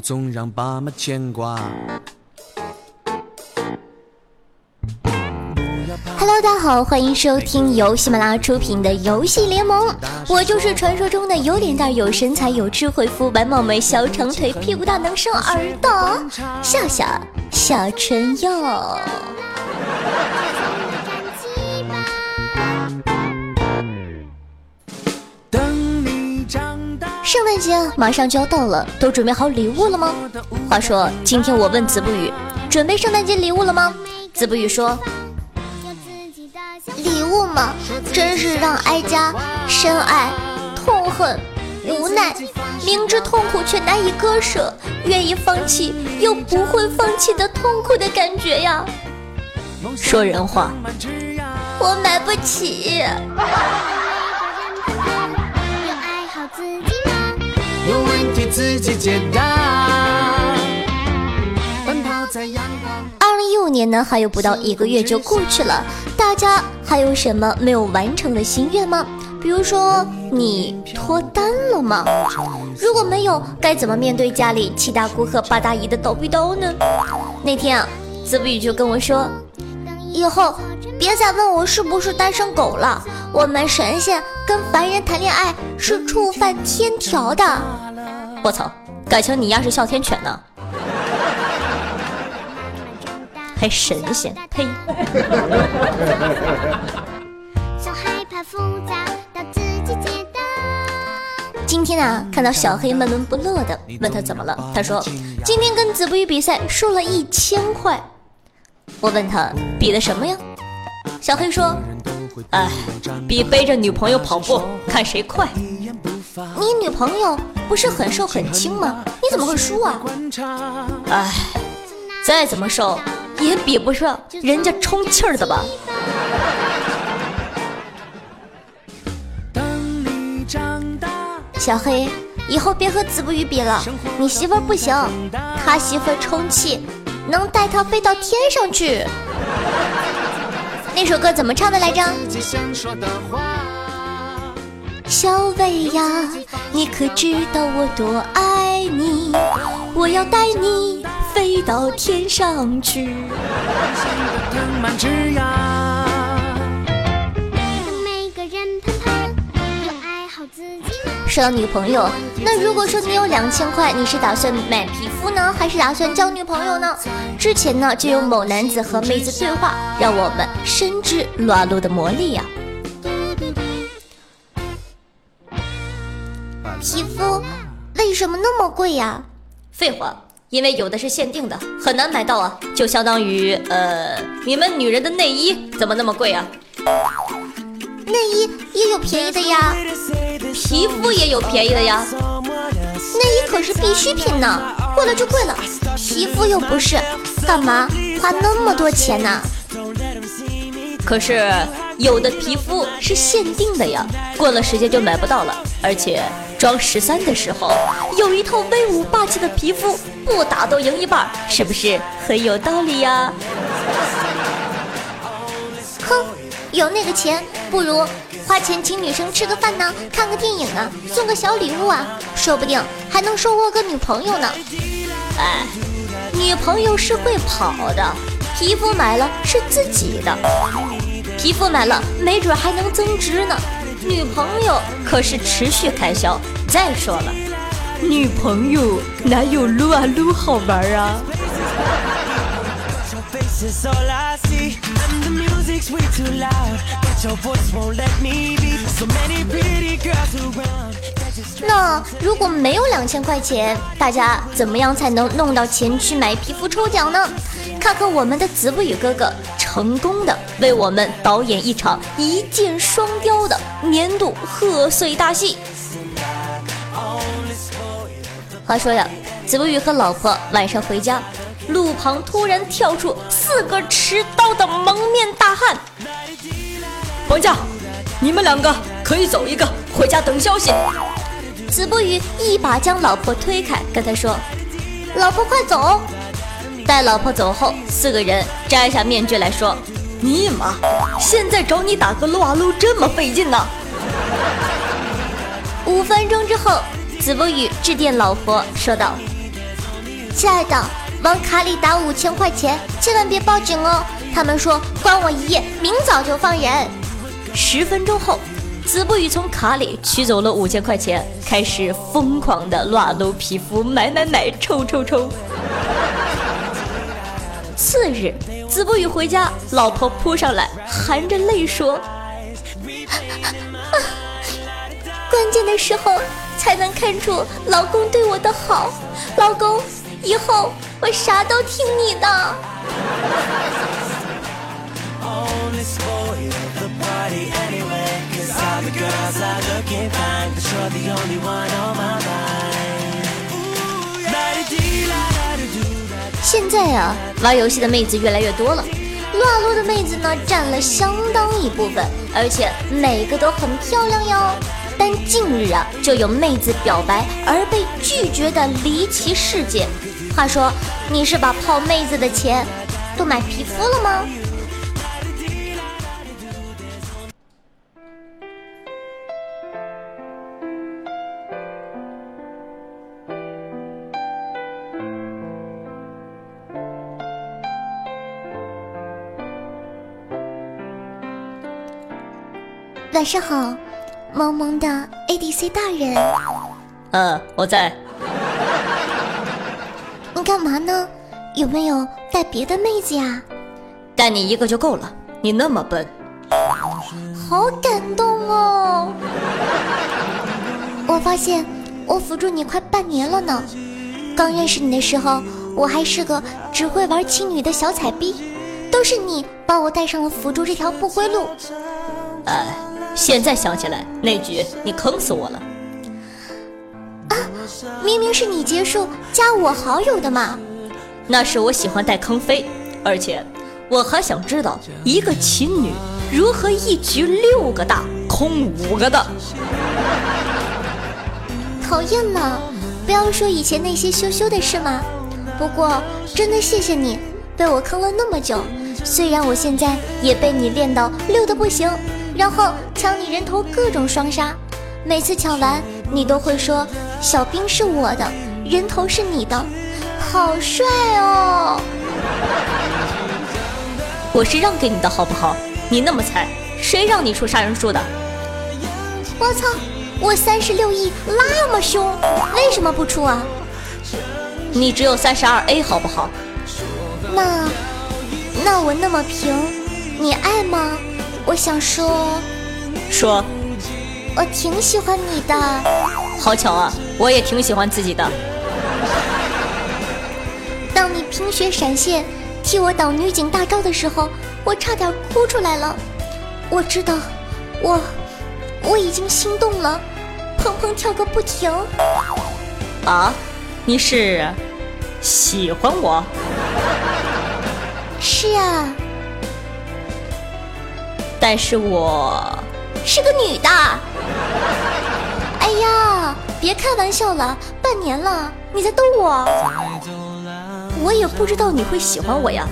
总让爸妈牵挂。Hello，大家好，欢迎收听由喜马拉雅出品的游戏联盟，我就是传说中的有脸蛋、有身材、有智慧、肤白貌美、小长腿、屁股大、能生儿的笑笑小春柚。大，圣诞节马上就要到了，都准备好礼物了吗？话说，今天我问子不语，准备圣诞节礼物了吗？子不语说，礼物嘛，真是让哀家深爱、痛恨、无奈，明知痛苦却难以割舍，愿意放弃又不会放弃的痛苦的感觉呀！说人话，我买不起。要爱好自己吗？有问题自己解答。奔跑在阳光。二零一五年呢，还有不到一个月就过去了，大家还有什么没有完成的心愿吗？比如说你脱单了吗？如果没有，该怎么面对家里七大姑和八大姨的叨逼叨呢？那天啊，子不语就跟我说，以后别再问我是不是单身狗了，我们神仙跟凡人谈恋爱是触犯天条的。我操，感情你丫是哮天犬呢？还神仙，呸！从害怕复杂到自己解答。今天啊，看到小黑闷闷不乐的，问他怎么了，他说今天跟子不语比赛输了一千块。我问他比的什么呀？小黑说，哎，比背着女朋友跑步，看谁快。你女朋友不是很瘦很轻吗？你怎么会输啊？哎，再怎么瘦也比不上人家充气儿的吧？小黑，以后别和子不语比了，你媳妇不行，他媳妇充气，能带它飞到天上去。那首歌怎么唱的来着？自己想说的话。小薇呀，你可知道我多爱你？我要带你飞到天上去。说到女朋友，那如果说你有两千块，你是打算买皮肤呢，还是打算交女朋友呢？之前呢，就有某男子和妹子对话，让我们深知撸啊撸的魔力呀、皮肤为什么那么贵呀？废话，因为有的是限定的，很难买到啊，就相当于呃，你们女人的内衣怎么那么贵啊？内衣也有便宜的呀，皮肤也有便宜的呀。内衣可是必需品呢，贵了就贵了，皮肤又不是，干嘛花那么多钱呢？可是有的皮肤是限定的呀，过了时间就买不到了。而且装十三的时候，有一套威武霸气的皮肤，不打都赢一半，是不是很有道理呀？哼，有那个钱，不如花钱请女生吃个饭呢，看个电影啊，送个小礼物啊，说不定还能收获个女朋友呢。哎，女朋友是会跑的，皮肤买了是自己的，皮肤买了没准还能增值呢。女朋友可是持续开销。再说了，女朋友哪有撸啊撸好玩啊？And the music's way too loud. But your voice won't let me be. So many pretty girls around. 那如果没有两千块钱，大家怎么样才能弄到钱去买皮肤抽奖呢？看看我们的子不语哥哥成功的为我们导演一场一箭双雕的年度贺岁大戏。话说呀，子不语和老婆晚上回家，路旁突然跳出四个持刀的蒙面大汉。王家，你们两个可以走一个，回家等消息。子不语一把将老婆推开，跟他说：“老婆快走！”待老婆走后，四个人摘下面具来说：“尼玛，现在找你打个撸啊撸这么费劲呢？” 五分钟之后，子不语致电老婆说道：“亲爱的，往卡里打五千块钱，千万别报警哦。他们说关我一夜，明早就放人。”十分钟后，子不语从卡里取走了五千块钱，开始疯狂的撸啊撸皮肤，买买买，抽抽抽。次日，子不语回家，老婆扑上来，含着泪说：“关键的时候才能看出老公对我的好，老公，以后我啥都听你的。”现在啊，玩游戏的妹子越来越多了，撸啊撸的妹子呢占了相当一部分，而且每个都很漂亮哟。但近日啊，就有妹子表白而被拒绝的离奇事件。话说，你是把泡妹子的钱都买皮肤了吗？晚上好，萌萌的 ADC 大人。嗯，我在。你干嘛呢？有没有带别的妹子呀？带你一个就够了。你那么笨。好感动哦！我发现我辅助你快半年了呢。刚认识你的时候，我还是个只会玩青女的小彩逼，都是你把我带上了辅助这条不归路。哎。现在想起来，那局你坑死我了！啊，明明是你结束加我好友的嘛！那是我喜欢带坑飞，而且我还想知道一个琴女如何一局六个大空五个的。讨厌吗，不要说以前那些羞羞的事嘛。不过真的谢谢你被我坑了那么久，虽然我现在也被你练到溜的不行。然后抢你人头，各种双杀，每次抢完你都会说小兵是我的，人头是你的，好帅哦！我是让给你的好不好？你那么菜，谁让你出杀人书的？我操！我三十六亿那么凶，为什么不出啊？你只有三十二 A 好不好？那那我那么平，你爱吗？我想说，说，我挺喜欢你的。好巧啊，我也挺喜欢自己的。当你拼血闪现，替我挡女警大招的时候，我差点哭出来了。我知道，我我已经心动了，砰砰跳个不停。啊，你是喜欢我？是啊。但是我是个女的。哎呀，别开玩笑了，半年了，你在逗我？我也不知道你会喜欢我呀。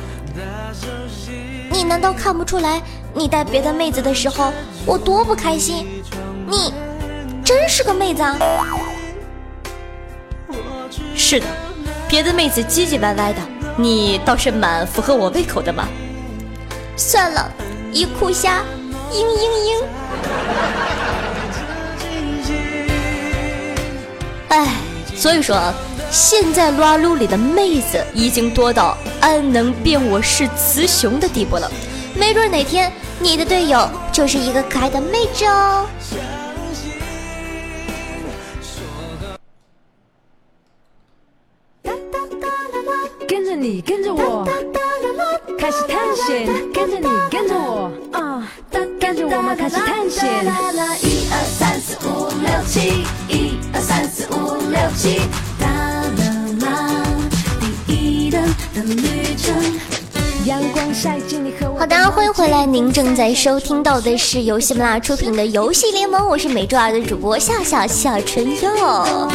你难道看不出来？你带别的妹子的时候，我多不开心。你真是个妹子啊！是的，别的妹子唧唧歪歪的，你倒是蛮符合我胃口的嘛。算了。一哭虾，嘤嘤嘤！哎，所以说，现在撸啊撸里的妹子已经多到安能辨我是雌雄的地步了。没准哪天你的队友就是一个可爱的妹子哦。跟着你，跟着我，开始探险。跟着你，跟着我，啊，跟着我们开始探险。一二三四五六七，一二三四五六七，哒啦啦，第一等的旅程。阳光晒进你和我。好的，欢迎回来，您正在收听到的是由喜马拉雅出品的游戏联盟，我是每周二的主播笑笑小春哟。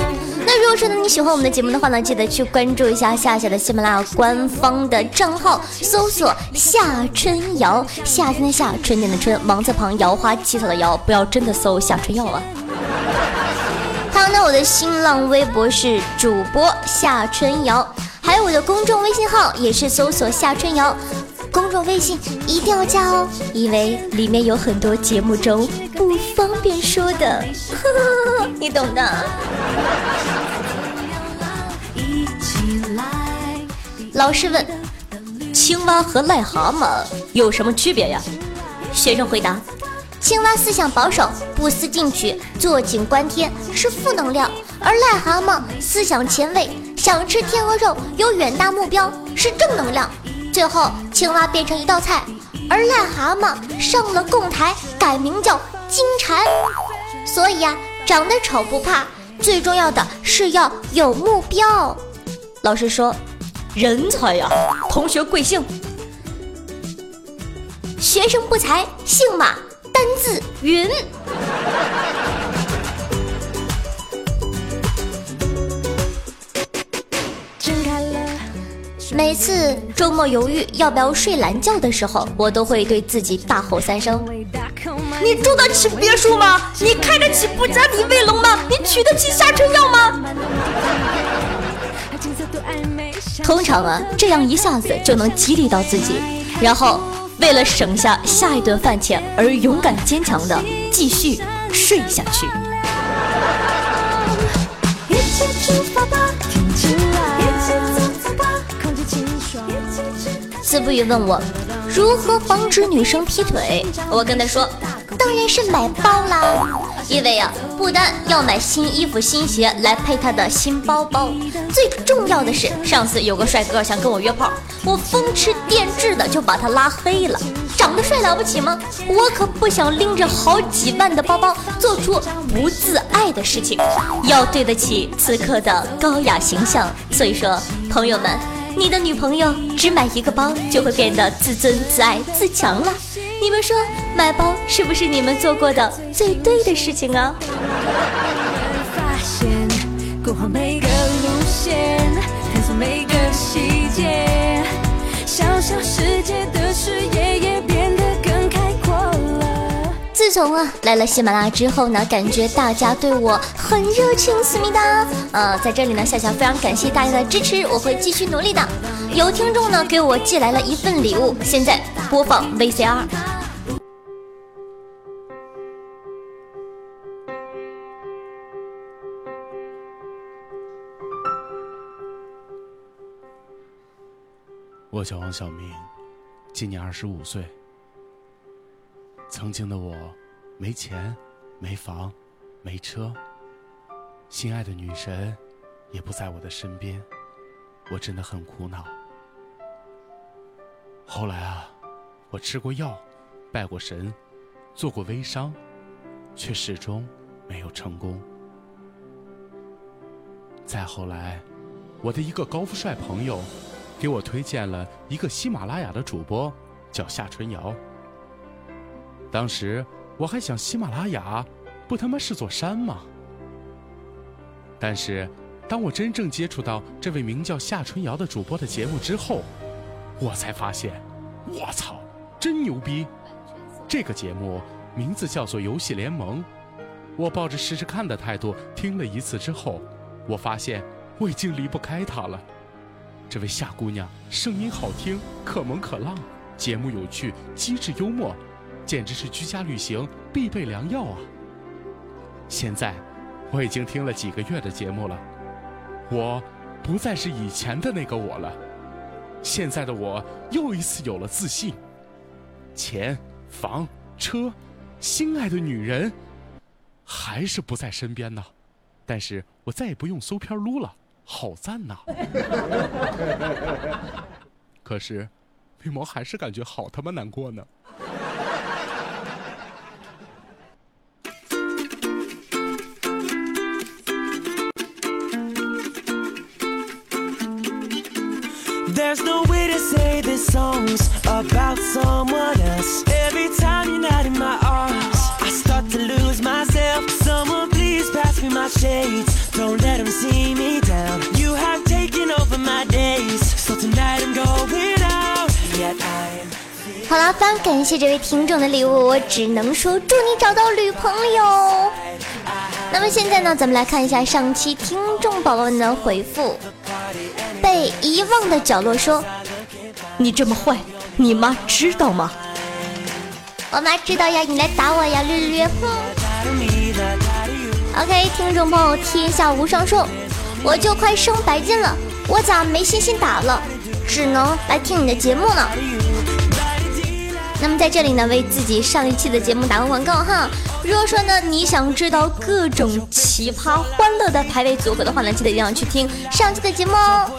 如果说呢你喜欢我们的节目的话呢，记得去关注一下夏夏的喜马拉雅官方的账号，搜索夏春瑶，夏天的夏，春天的春，王字旁，摇花起草的摇，不要真的搜夏春瑶啊。还有呢，我的新浪微博是主播夏春瑶，还有我的公众微信号也是搜索夏春瑶。公众微信一定要加哦，因为里面有很多节目中不方便说的，呵 呵你懂的。老师问：青蛙和癞蛤蟆有什么区别呀？学生回答：青蛙思想保守，不思进取，坐井观天，是负能量；而癞蛤蟆思想前卫，想吃天鹅肉，有远大目标，是正能量。最后，青蛙变成一道菜，而癞蛤蟆上了供台，改名叫金蝉。所以呀，长得丑不怕，最重要的是要有目标。老师说，人才呀！同学贵姓？学生不才，姓马，单字云。每次周末犹豫要不要睡懒觉的时候，我都会对自己大吼三声：“你住得起别墅吗？你开得起布加迪威龙吗？你娶得起夏春瑶吗？”通常啊，这样一下子就能激励到自己，然后为了省下下一顿饭钱而勇敢坚强的继续睡下去。子不语问我如何防止女生劈腿，我跟他说，当然是买包啦，因为啊，不单要买新衣服、新鞋来配她的新包包，最重要的是，上次有个帅哥想跟我约炮，我风驰电掣的就把他拉黑了。长得帅了不起吗？我可不想拎着好几万的包包做出不自爱的事情，要对得起此刻的高雅形象。所以说，朋友们。你的女朋友只买一个包就会变得自尊自爱自强了，你们说买包是不是你们做过的最对的事情啊？小小世界的誓言了。自从啊来了喜马拉雅之后呢，感觉大家对我很热情，思密达。呃，在这里呢，夏夏非常感谢大家的支持，我会继续努力的。有听众呢给我寄来了一份礼物，现在播放 VCR。我叫王小明，今年二十五岁。曾经的我，没钱，没房，没车，心爱的女神也不在我的身边，我真的很苦恼。后来啊，我吃过药，拜过神，做过微商，却始终没有成功。再后来，我的一个高富帅朋友给我推荐了一个喜马拉雅的主播，叫夏春瑶。当时我还想，喜马拉雅不他妈是座山吗？但是，当我真正接触到这位名叫夏春瑶的主播的节目之后，我才发现，我操，真牛逼！这个节目名字叫做《游戏联盟》，我抱着试试看的态度听了一次之后，我发现我已经离不开她了。这位夏姑娘声音好听，可萌可浪，节目有趣，机智幽默。简直是居家旅行必备良药啊！现在我已经听了几个月的节目了，我不再是以前的那个我了。现在的我又一次有了自信，钱、房、车，心爱的女人还是不在身边呢。但是我再也不用搜片撸了，好赞呐！可是，为毛还是感觉好他妈难过呢非常感谢这位听众的礼物，我只能说祝你找到女朋友。那么现在呢，咱们来看一下上期听众宝宝们的回复。被遗忘的角落说你这么坏，你妈知道吗？：“我妈知道呀，你来打我呀，绿绿。”哼。OK，听众朋友天下无双说，我就快升白金了，我咋没信心打了？只能来听你的节目呢。那么在这里呢，为自己上一期的节目打个广告哈。如果说呢，你想知道各种奇葩欢乐的排位组合的话呢，记得一定要去听上期的节目哦。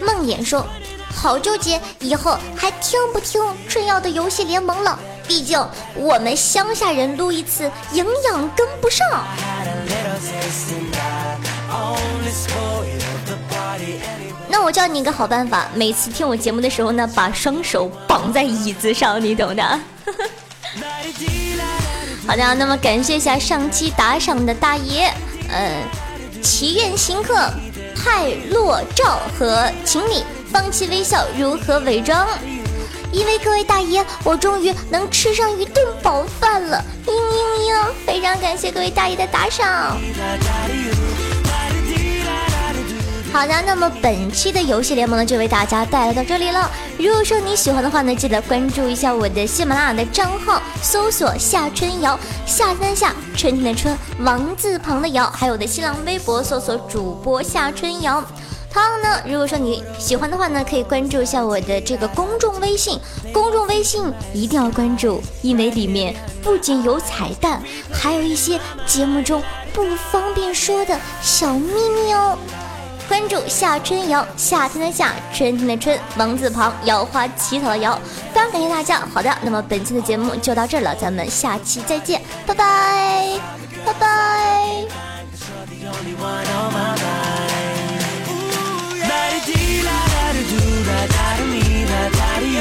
梦魇说：“好纠结，以后还听不听春药的游戏联盟了？”毕竟我们乡下人撸一次，营养跟不上。那我教你一个好办法，每次听我节目的时候呢，把双手绑在椅子上，你懂的。好的，那么感谢一下上期打赏的大爷，呃，祈愿行客、派洛照和请你放弃微笑，如何伪装？因为各位大爷，我终于能吃上一顿饱饭了！嘤嘤嘤！非常感谢各位大爷的打赏。好的，那么本期的游戏联盟呢，就为大家带来到这里了。如果说你喜欢的话呢，记得关注一下我的喜马拉雅的账号，搜索夏春瑶，夏三夏，春天的春，王字旁的瑶，还有我的新浪微博搜索主播夏春瑶。同样呢，如果说你喜欢的话呢，可以关注一下我的这个公众微信，公众微信一定要关注，因为里面不仅有彩蛋，还有一些节目中不方便说的小秘密哦。关注夏春瑶，夏天的夏，春天的春，王字旁，摇花起草的摇。非常感谢大家。好的，那么本期的节目就到这了，咱们下期再见，拜拜，拜拜。